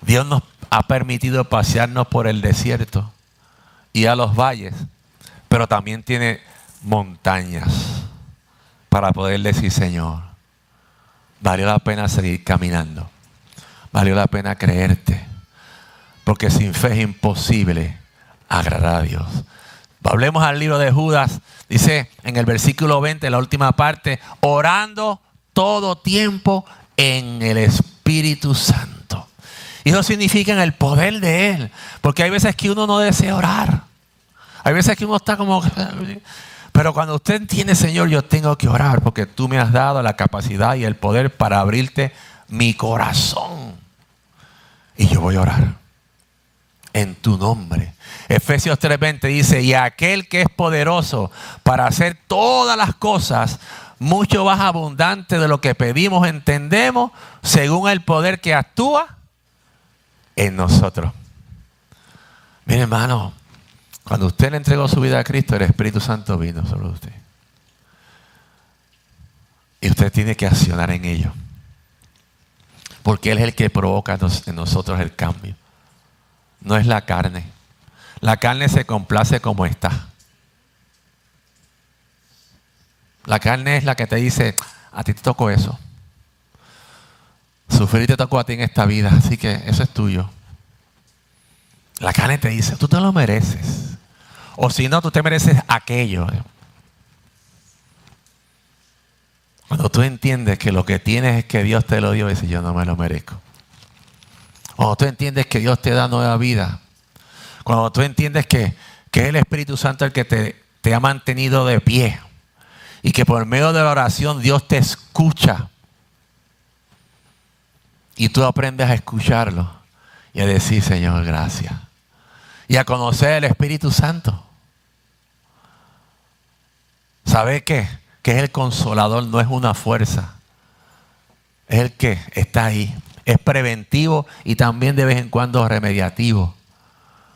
Dios nos ha permitido pasearnos por el desierto y a los valles, pero también tiene montañas para poder decir, Señor, valió la pena seguir caminando, valió la pena creerte, porque sin fe es imposible agradar a Dios. Hablemos al libro de Judas, dice en el versículo 20, la última parte, orando todo tiempo en el Espíritu Santo. Y eso significa el poder de Él, porque hay veces que uno no desea orar. Hay veces que uno está como... Pero cuando usted entiende, Señor, yo tengo que orar porque tú me has dado la capacidad y el poder para abrirte mi corazón. Y yo voy a orar en tu nombre. Efesios 3:20 dice, y aquel que es poderoso para hacer todas las cosas mucho más abundante de lo que pedimos, entendemos, según el poder que actúa en nosotros. Mire hermano, cuando usted le entregó su vida a Cristo, el Espíritu Santo vino sobre usted. Y usted tiene que accionar en ello. Porque Él es el que provoca en nosotros el cambio no es la carne. La carne se complace como está. La carne es la que te dice, a ti te tocó eso. Sufrir te tocó a ti en esta vida, así que eso es tuyo. La carne te dice, tú te lo mereces. O si no, tú te mereces aquello. Cuando tú entiendes que lo que tienes es que Dios te lo dio, dices, yo no me lo merezco. Cuando tú entiendes que Dios te da nueva vida. Cuando tú entiendes que, es el Espíritu Santo el que te, te ha mantenido de pie. Y que por medio de la oración Dios te escucha. Y tú aprendes a escucharlo. Y a decir, Señor, gracias. Y a conocer el Espíritu Santo. ¿Sabe qué? Que es el consolador, no es una fuerza. Es el que está ahí es preventivo y también de vez en cuando remediativo.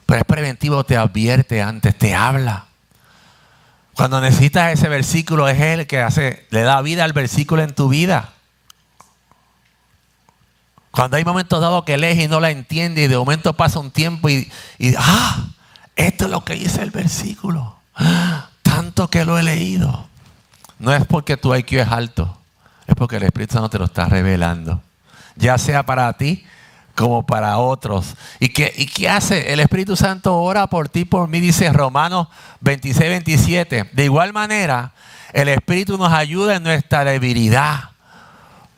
Pero es preventivo, te advierte antes, te habla. Cuando necesitas ese versículo, es Él que hace, le da vida al versículo en tu vida. Cuando hay momentos dados que lees y no la entiendes y de momento pasa un tiempo y, y ah, esto es lo que dice el versículo. tanto que lo he leído. No es porque tu IQ es alto, es porque el Espíritu Santo te lo está revelando ya sea para ti como para otros. ¿Y qué, ¿Y qué hace? El Espíritu Santo ora por ti, por mí, dice Romanos 26, 27. De igual manera, el Espíritu nos ayuda en nuestra debilidad.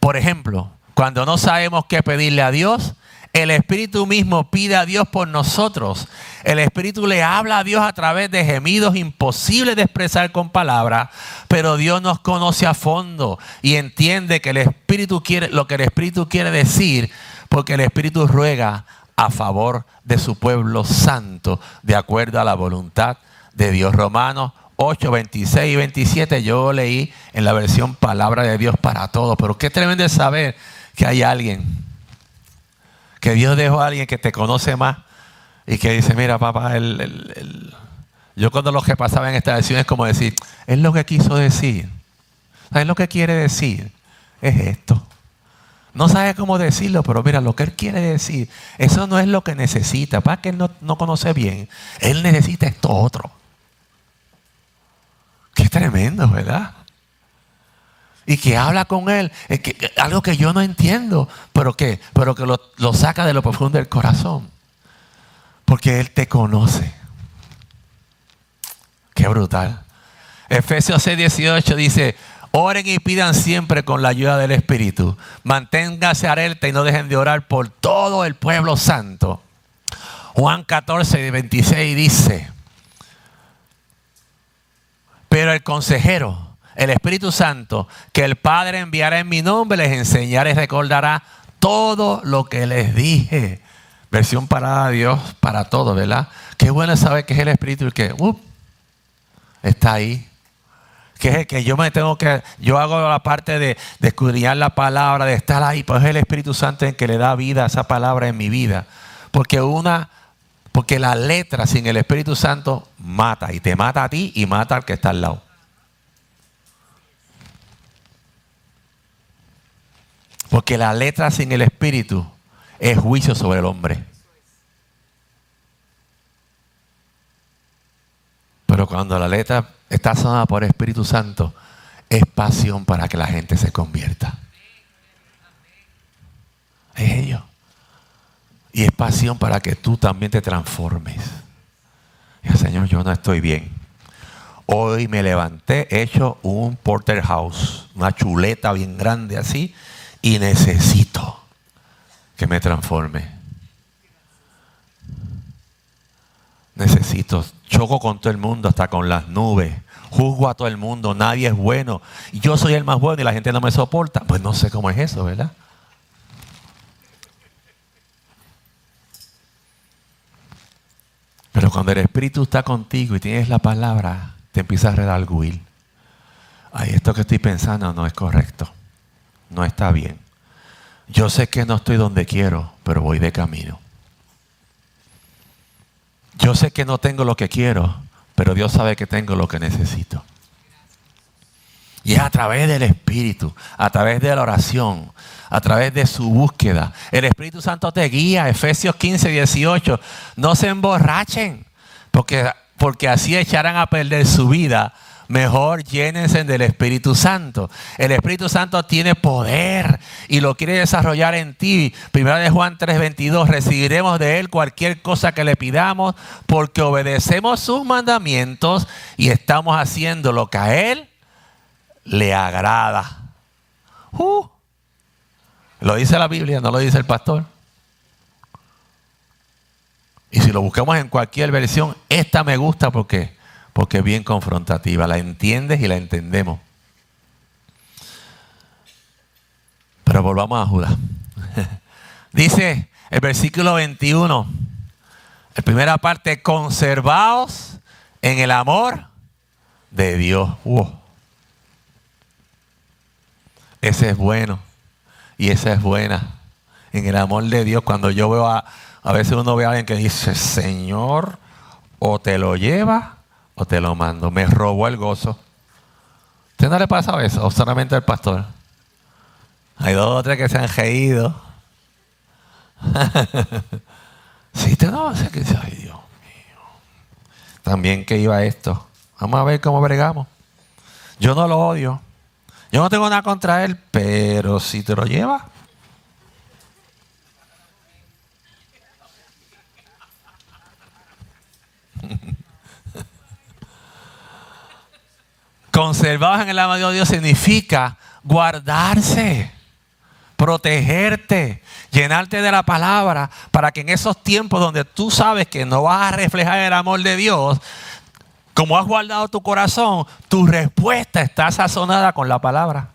Por ejemplo, cuando no sabemos qué pedirle a Dios, el Espíritu mismo pide a Dios por nosotros. El Espíritu le habla a Dios a través de gemidos imposibles de expresar con palabras, pero Dios nos conoce a fondo y entiende que el Espíritu quiere lo que el Espíritu quiere decir, porque el Espíritu ruega a favor de su pueblo santo, de acuerdo a la voluntad de Dios. Romanos 8, 26 y 27 yo leí en la versión Palabra de Dios para todos, pero qué tremendo es saber que hay alguien que Dios dejó a alguien que te conoce más y que dice, mira papá, yo cuando lo que pasaba en esta versión es como decir, es lo que quiso decir. Es lo que quiere decir. Es esto. No sabe cómo decirlo, pero mira, lo que él quiere decir, eso no es lo que necesita. Para que él no, no conoce bien, él necesita esto otro. Qué tremendo, ¿verdad? Y que habla con él, que, algo que yo no entiendo, pero que, pero que lo, saca de lo profundo del corazón. Porque él te conoce. Qué brutal. Efesios 6, 18 dice, oren y pidan siempre con la ayuda del Espíritu. Manténgase alerta y no dejen de orar por todo el pueblo santo. Juan 14, 26 dice, pero el consejero, el Espíritu Santo que el Padre enviará en mi nombre, les enseñará y recordará todo lo que les dije. Versión para Dios, para todo, ¿verdad? Qué bueno saber que es el Espíritu y que uh, está ahí. Que es el que yo me tengo que, yo hago la parte de, de escudriñar la palabra, de estar ahí, pues es el Espíritu Santo el que le da vida a esa palabra en mi vida. Porque una, porque la letra sin el Espíritu Santo mata, y te mata a ti y mata al que está al lado. Porque la letra sin el espíritu es juicio sobre el hombre. Pero cuando la letra está sonada por el Espíritu Santo, es pasión para que la gente se convierta. Es ello. Y es pasión para que tú también te transformes. Y Señor, yo no estoy bien. Hoy me levanté hecho un porterhouse, una chuleta bien grande así, y necesito que me transforme. Necesito, choco con todo el mundo, hasta con las nubes, juzgo a todo el mundo, nadie es bueno. Yo soy el más bueno y la gente no me soporta. Pues no sé cómo es eso, ¿verdad? Pero cuando el Espíritu está contigo y tienes la palabra, te empieza a redarguir. Ay, esto que estoy pensando no es correcto no está bien. Yo sé que no estoy donde quiero, pero voy de camino. Yo sé que no tengo lo que quiero, pero Dios sabe que tengo lo que necesito. Y es a través del Espíritu, a través de la oración, a través de su búsqueda. El Espíritu Santo te guía, Efesios 15, 18. No se emborrachen, porque, porque así echarán a perder su vida mejor llénense del Espíritu Santo. El Espíritu Santo tiene poder y lo quiere desarrollar en ti. Primera de Juan 3:22, recibiremos de Él cualquier cosa que le pidamos porque obedecemos sus mandamientos y estamos haciendo lo que a Él le agrada. Uh. lo dice la Biblia, no lo dice el pastor. Y si lo buscamos en cualquier versión, esta me gusta porque porque es bien confrontativa. La entiendes y la entendemos. Pero volvamos a Judas. Dice el versículo 21, la primera parte, conservaos en el amor de Dios. Ese es bueno y esa es buena. En el amor de Dios, cuando yo veo a, a veces uno ve a alguien que dice, Señor, o te lo lleva o te lo mando. Me robó el gozo. ¿Usted no le pasa eso? ¿O solamente al pastor? Hay dos o tres que se han reído. sí, te no que ay Dios mío. También que iba esto. Vamos a ver cómo bregamos. Yo no lo odio. Yo no tengo nada contra él, pero si te lo lleva. Conservados en el amor de Dios significa guardarse, protegerte, llenarte de la palabra, para que en esos tiempos donde tú sabes que no vas a reflejar el amor de Dios, como has guardado tu corazón, tu respuesta está sazonada con la palabra.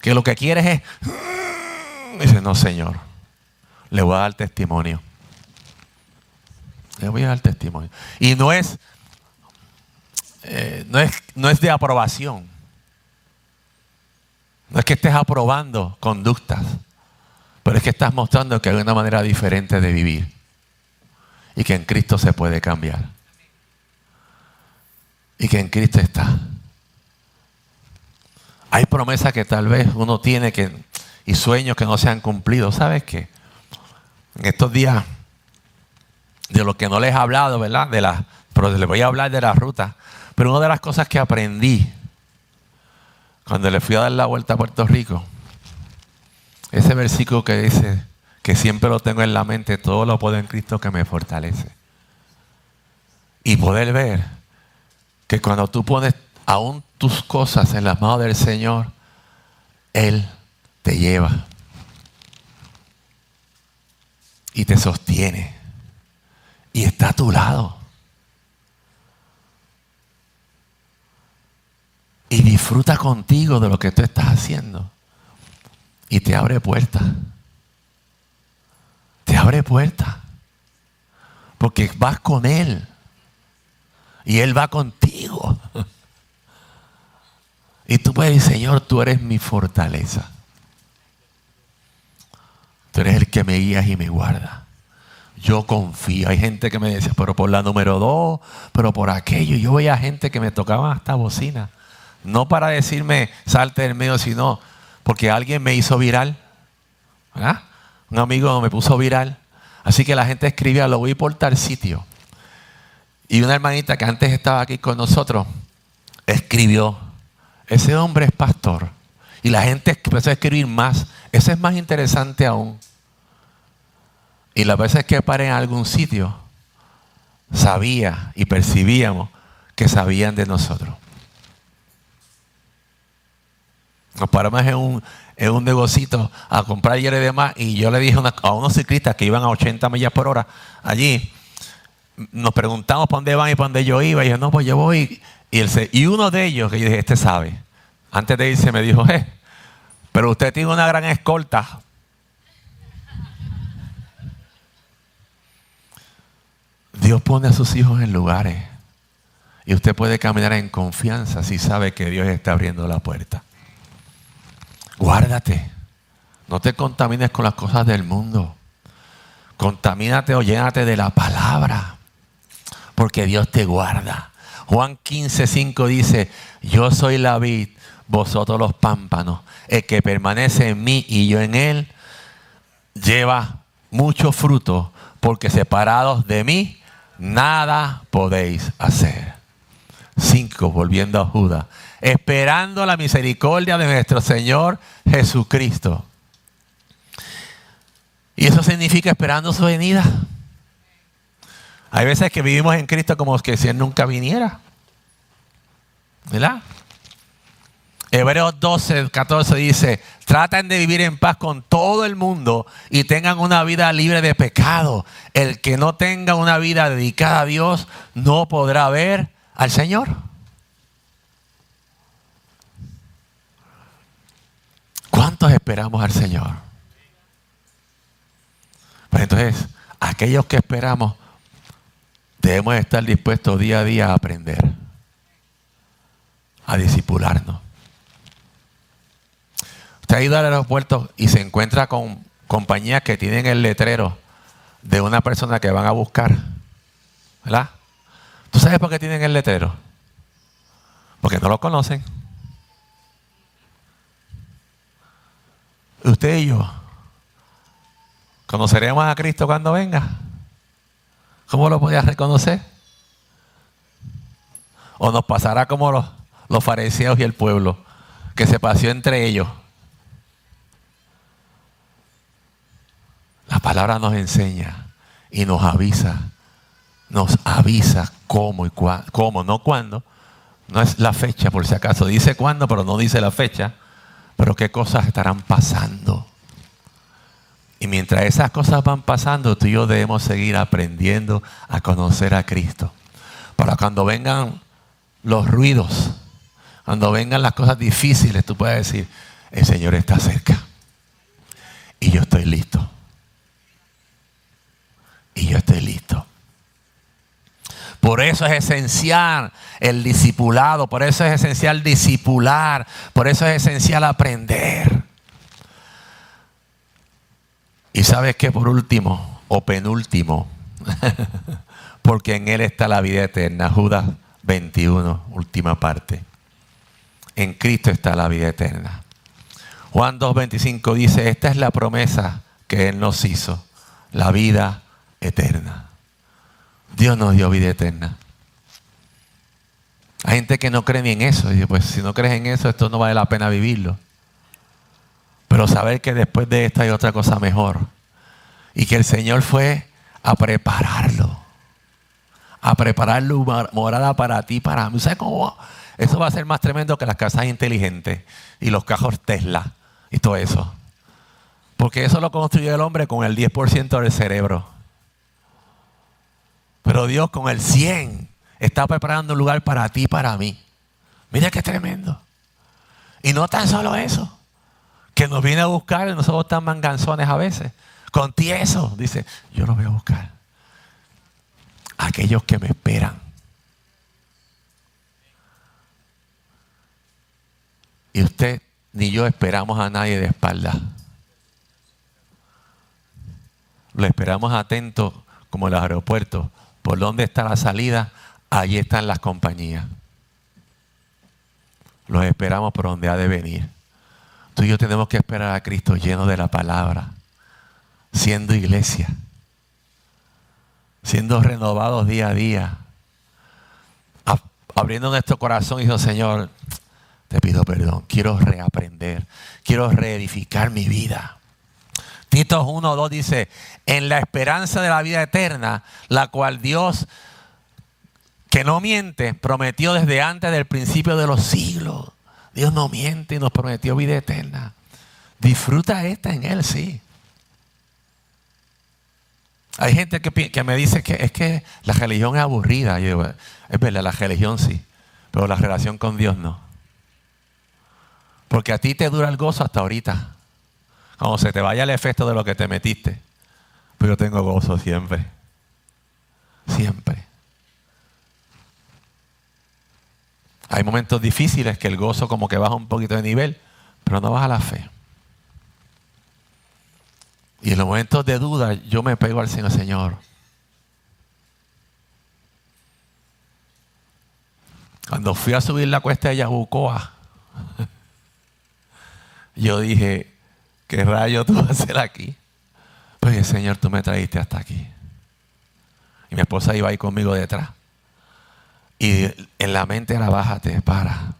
Que lo que quieres es, dice, no Señor, le voy a dar testimonio. Le voy a dar testimonio. Y no es, eh, no es, no es de aprobación. No es que estés aprobando conductas, pero es que estás mostrando que hay una manera diferente de vivir y que en Cristo se puede cambiar. Y que en Cristo está. Hay promesas que tal vez uno tiene que, y sueños que no se han cumplido. ¿Sabes qué? En estos días, de lo que no les he hablado, ¿verdad? De la, pero les voy a hablar de la ruta. Pero una de las cosas que aprendí cuando le fui a dar la vuelta a Puerto Rico, ese versículo que dice, que siempre lo tengo en la mente, todo lo puedo en Cristo que me fortalece. Y poder ver que cuando tú pones aún tus cosas en las manos del Señor, Él te lleva y te sostiene y está a tu lado. Y disfruta contigo de lo que tú estás haciendo. Y te abre puertas te abre puertas. Porque vas con Él. Y Él va contigo. Y tú puedes decir, Señor, tú eres mi fortaleza. Tú eres el que me guías y me guarda. Yo confío. Hay gente que me dice, pero por la número dos, pero por aquello. Yo veía gente que me tocaba hasta bocina. No para decirme, salte del medio, sino porque alguien me hizo viral. ¿Verdad? Un amigo me puso viral. Así que la gente escribía, lo voy por tal sitio. Y una hermanita que antes estaba aquí con nosotros escribió, ese hombre es pastor. Y la gente empezó a escribir más. Ese es más interesante aún. Y las veces que paré en algún sitio, sabía y percibíamos que sabían de nosotros. Nos paramos en un, en un negocito a comprar ayer y demás. Y yo le dije a unos ciclistas que iban a 80 millas por hora allí, nos preguntamos para dónde van y para dónde yo iba. Y yo, no, pues yo voy. Y, él y uno de ellos, que yo dije, este sabe, antes de irse me dijo, eh, pero usted tiene una gran escolta. Dios pone a sus hijos en lugares. Y usted puede caminar en confianza si sabe que Dios está abriendo la puerta. Guárdate. No te contamines con las cosas del mundo. Contamínate o llénate de la palabra. Porque Dios te guarda. Juan 15, 5 dice, yo soy la vid, vosotros los pámpanos. El que permanece en mí y yo en él, lleva mucho fruto, porque separados de mí, nada podéis hacer. 5, volviendo a Judas esperando la misericordia de nuestro Señor Jesucristo. Y eso significa esperando su venida. Hay veces que vivimos en Cristo como que si Él nunca viniera. ¿Verdad? Hebreos 12, 14 dice, traten de vivir en paz con todo el mundo y tengan una vida libre de pecado. El que no tenga una vida dedicada a Dios no podrá ver al Señor. ¿Cuántos esperamos al Señor? Pues entonces, aquellos que esperamos, debemos estar dispuestos día a día a aprender, a disipularnos. Usted ha ido al aeropuerto y se encuentra con compañías que tienen el letrero de una persona que van a buscar. ¿Verdad? ¿Tú sabes por qué tienen el letrero? Porque no lo conocen. Usted y yo, ¿conoceremos a Cristo cuando venga? ¿Cómo lo podías reconocer? ¿O nos pasará como los, los fariseos y el pueblo, que se paseó entre ellos? La palabra nos enseña y nos avisa, nos avisa cómo y cuándo, cómo, no cuándo, no es la fecha por si acaso, dice cuándo, pero no dice la fecha Pero qué cosas estarán pasando. Y mientras esas cosas van pasando, tú y yo debemos seguir aprendiendo a conocer a Cristo. Para cuando vengan los ruidos, cuando vengan las cosas difíciles, tú puedes decir, el Señor está cerca. Y yo estoy listo. Y yo estoy listo. Por eso es esencial el discipulado, por eso es esencial discipular, por eso es esencial aprender. Y sabes que por último, o penúltimo, porque en Él está la vida eterna, Judas 21, última parte. En Cristo está la vida eterna. Juan 2.25 dice, esta es la promesa que Él nos hizo, la vida eterna. Dios nos dio vida eterna. Hay gente que no cree ni en eso. Pues si no crees en eso, esto no vale la pena vivirlo. Pero saber que después de esto hay otra cosa mejor. Y que el Señor fue a prepararlo. A preparar la morada para ti, para mí. ¿Sabes cómo? Eso va a ser más tremendo que las casas inteligentes y los cajos Tesla y todo eso. Porque eso lo construyó el hombre con el 10% del cerebro. Pero Dios con el 100 está preparando un lugar para ti y para mí. Mira qué tremendo. Y no tan solo eso, que nos viene a buscar y nosotros tan manganzones a veces. Con tieso, dice, yo lo voy a buscar. Aquellos que me esperan. Y usted ni yo esperamos a nadie de espalda. Lo esperamos atento como en los aeropuertos por dónde está la salida, allí están las compañías. Los esperamos por donde ha de venir. Tú y yo tenemos que esperar a Cristo lleno de la palabra, siendo iglesia, siendo renovados día a día, abriendo nuestro corazón y diciendo, Señor, te pido perdón, quiero reaprender, quiero reedificar mi vida. Tito 1 2 dice, en la esperanza de la vida eterna, la cual Dios, que no miente, prometió desde antes del principio de los siglos. Dios no miente y nos prometió vida eterna. Disfruta esta en Él, sí. Hay gente que, que, me dice que es que la religión es aburrida. Es verdad, la religión sí, pero la relación con Dios no. Porque a ti te dura el gozo hasta ahorita. Cuando se te vaya el efecto de lo que te metiste. Pero yo tengo gozo siempre. Siempre. Hay momentos difíciles que el gozo como que baja un poquito de nivel, pero no baja la fe. Y en los momentos de duda yo me pego al Señor, Señor. Cuando fui a subir la cuesta de Yabucoa, yo dije, ¿qué rayo tú vas a hacer aquí? Pues Señor, tú me traíste hasta aquí. Y mi esposa iba ahí conmigo detrás. Y en la mente era bájate, para.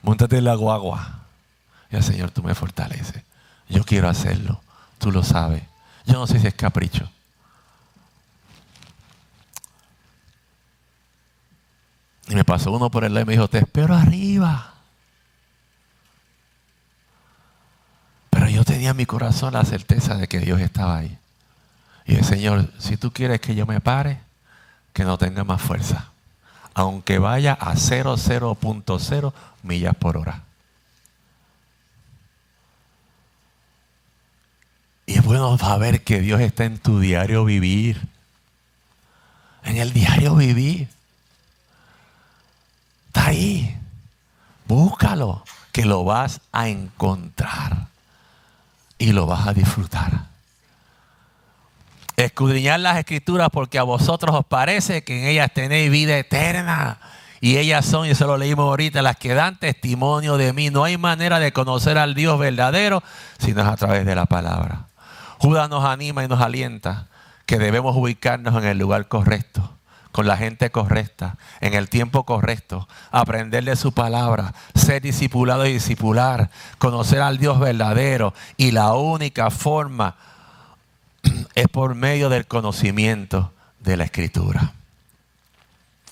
Móntate en la guagua. Y el Señor, tú me fortaleces. Yo quiero hacerlo. Tú lo sabes. Yo no sé si es capricho. Y me pasó uno por el lado y me dijo, te espero arriba. yo tenía en mi corazón la certeza de que Dios estaba ahí. Y el Señor, si tú quieres que yo me pare, que no tenga más fuerza. Aunque vaya a 0,0.0 millas por hora. Y es bueno saber que Dios está en tu diario vivir. En el diario vivir. Está ahí. Búscalo, que lo vas a encontrar y lo vas a disfrutar. Escudriñar las escrituras porque a vosotros os parece que en ellas tenéis vida eterna. Y ellas son, y eso lo leímos ahorita, las que dan testimonio de mí. No hay manera de conocer al Dios verdadero si no es a través de la palabra. Judas nos anima y nos alienta que debemos ubicarnos en el lugar correcto con la gente correcta, en el tiempo correcto, aprender de su palabra, ser discipulado y discipular, conocer al Dios verdadero. Y la única forma es por medio del conocimiento de la escritura.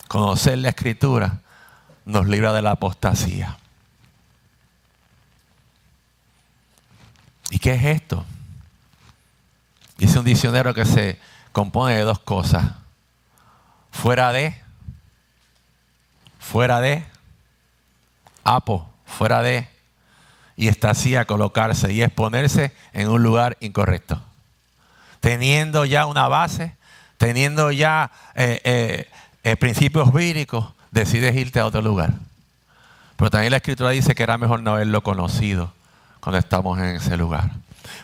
Conocer la escritura nos libra de la apostasía. ¿Y qué es esto? Dice un diccionario que se compone de dos cosas. Fuera de, fuera de, apo, fuera de, y a colocarse y exponerse en un lugar incorrecto. Teniendo ya una base, teniendo ya eh, eh, eh, principios bíblicos, decides irte a otro lugar. Pero también la escritura dice que era mejor no haberlo conocido cuando estamos en ese lugar.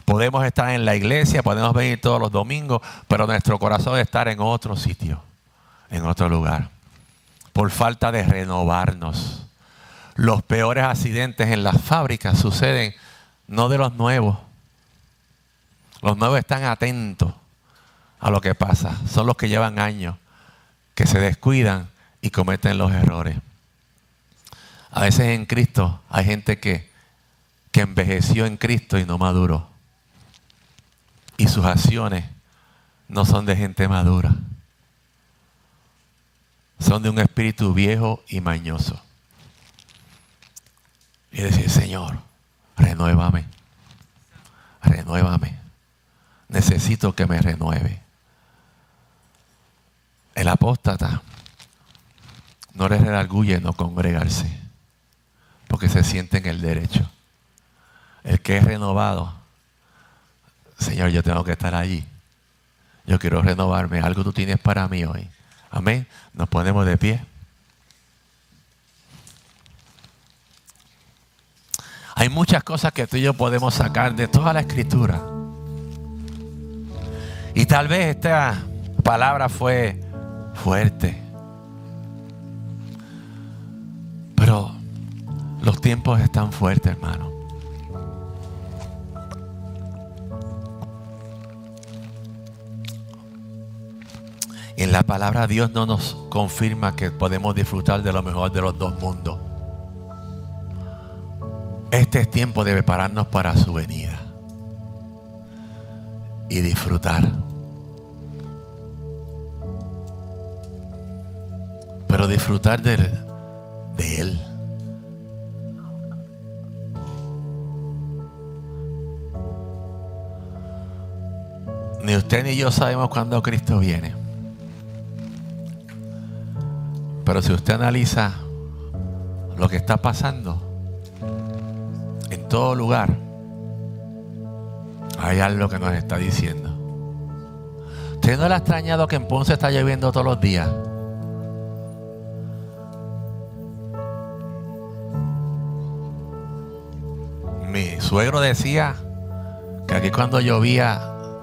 Podemos estar en la iglesia, podemos venir todos los domingos, pero nuestro corazón debe estar en otro sitio, en otro lugar, por falta de renovarnos. Los peores accidentes en las fábricas suceden no de los nuevos. Los nuevos están atentos a lo que pasa. Son los que llevan años, que se descuidan y cometen los errores. A veces en Cristo hay gente que, que envejeció en Cristo y no maduró. Y sus acciones no son de gente madura. Son de un espíritu viejo y mañoso. Y decir, Señor, renuévame. Renuévame. Necesito que me renueve. El apóstata no le redarguye no congregarse, porque se siente en el derecho. El que es renovado, Señor, yo tengo que estar allí. Yo quiero renovarme. Algo tú tienes para mí hoy. Amén. Nos ponemos de pie. Hay muchas cosas que tú y yo podemos sacar de toda la escritura. Y tal vez esta palabra fue fuerte. Pero los tiempos están fuertes, hermano. En la palabra Dios no nos confirma que podemos disfrutar de lo mejor de los dos mundos. Este es tiempo de prepararnos para su venida y disfrutar. Pero disfrutar de, de Él. Ni usted ni yo sabemos cuándo Cristo viene. Pero si usted analiza lo que está pasando, todo lugar hay algo que nos está diciendo. ¿Usted no le ha extrañado que en Ponce está lloviendo todos los días? Mi suegro decía que aquí cuando llovía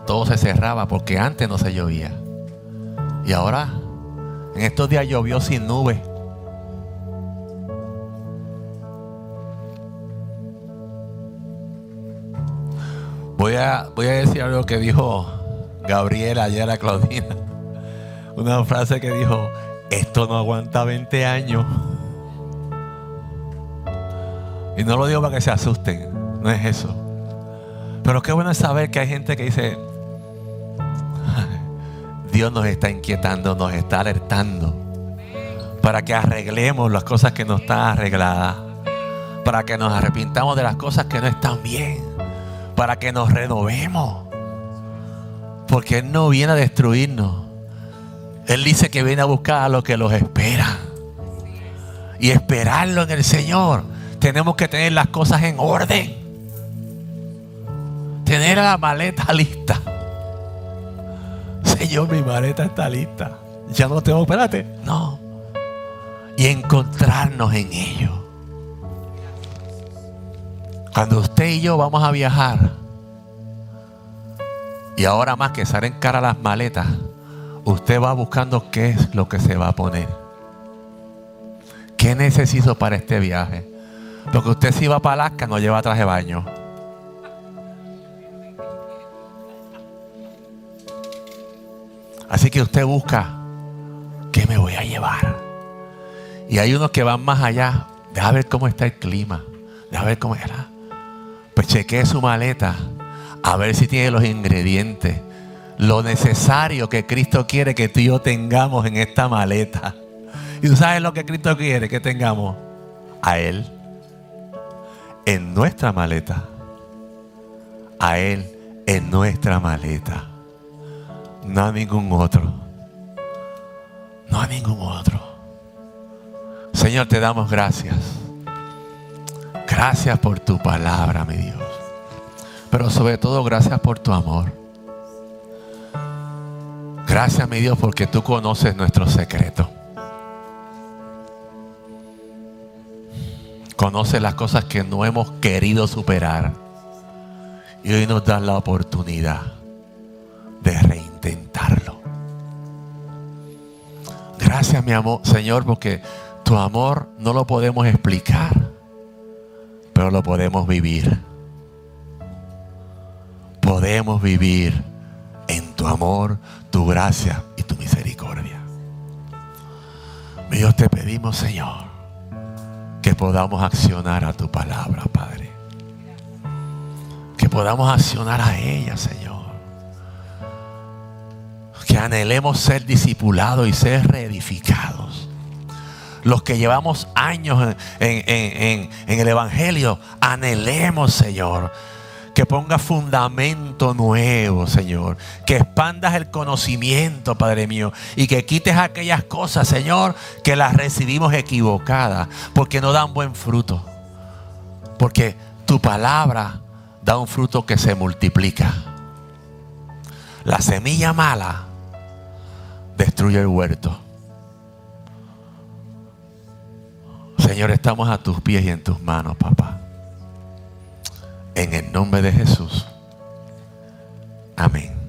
todo se cerraba porque antes no se llovía. Y ahora, en estos días llovió sin nubes. Voy a, voy a decir algo que dijo Gabriel ayer a Claudina. Una frase que dijo, esto no aguanta 20 años. Y no lo digo para que se asusten, no es eso. Pero qué bueno saber que hay gente que dice, Dios nos está inquietando, nos está alertando para que arreglemos las cosas que no están arregladas, para que nos arrepintamos de las cosas que no están bien para que nos renovemos. Porque Él no viene a destruirnos. Él dice que viene a buscar a los que los espera. Y esperarlo en el Señor. Tenemos que tener las cosas en orden. Tener la maleta lista. Señor, mi maleta está lista. Ya no tengo, espérate. No. Y encontrarnos en ello. Cuando usted y yo vamos a viajar, y ahora más que salen cara las maletas, usted va buscando qué es lo que se va a poner. ¿Qué necesito para este viaje? Porque usted si va para Alaska no lleva traje de baño. Así que usted busca qué me voy a llevar. Y hay unos que van más allá. Deja ver cómo está el clima. Deja ver cómo era. Pues chequee su maleta a ver si tiene los ingredientes, lo necesario que Cristo quiere que tú y yo tengamos en esta maleta. ¿Y tú sabes lo que Cristo quiere que tengamos? A Él. En nuestra maleta. a Él en nuestra maleta. No a ningún otro. No a ningún otro. Señor, te damos gracias. Gracias por tu palabra, mi Dios. Pero sobre todo, gracias por tu amor. Gracias, mi Dios, porque tú conoces nuestro secreto. Conoces las cosas que no hemos querido superar. Y hoy nos das la oportunidad de reintentarlo. Gracias, mi amor, Señor, porque tu amor no lo podemos explicar, pero lo podemos vivir. Podemos vivir en tu amor, tu gracia y tu misericordia. Mi Dios, te pedimos, Señor, que podamos accionar a tu palabra, Padre. Que podamos accionar a ella, Señor. Que anhelemos ser discipulados y ser reedificados. Los que llevamos años en, el Evangelio, anhelemos, Señor que ponga fundamento nuevo, Señor. Que expandas el conocimiento, Padre mío. Y que quites aquellas cosas, Señor, que las recibimos equivocadas. Porque no dan buen fruto. Porque tu palabra da un fruto que se multiplica. La semilla mala destruye el huerto. Señor, estamos a tus pies y en tus manos, papá. En el nombre de Jesús. Amén.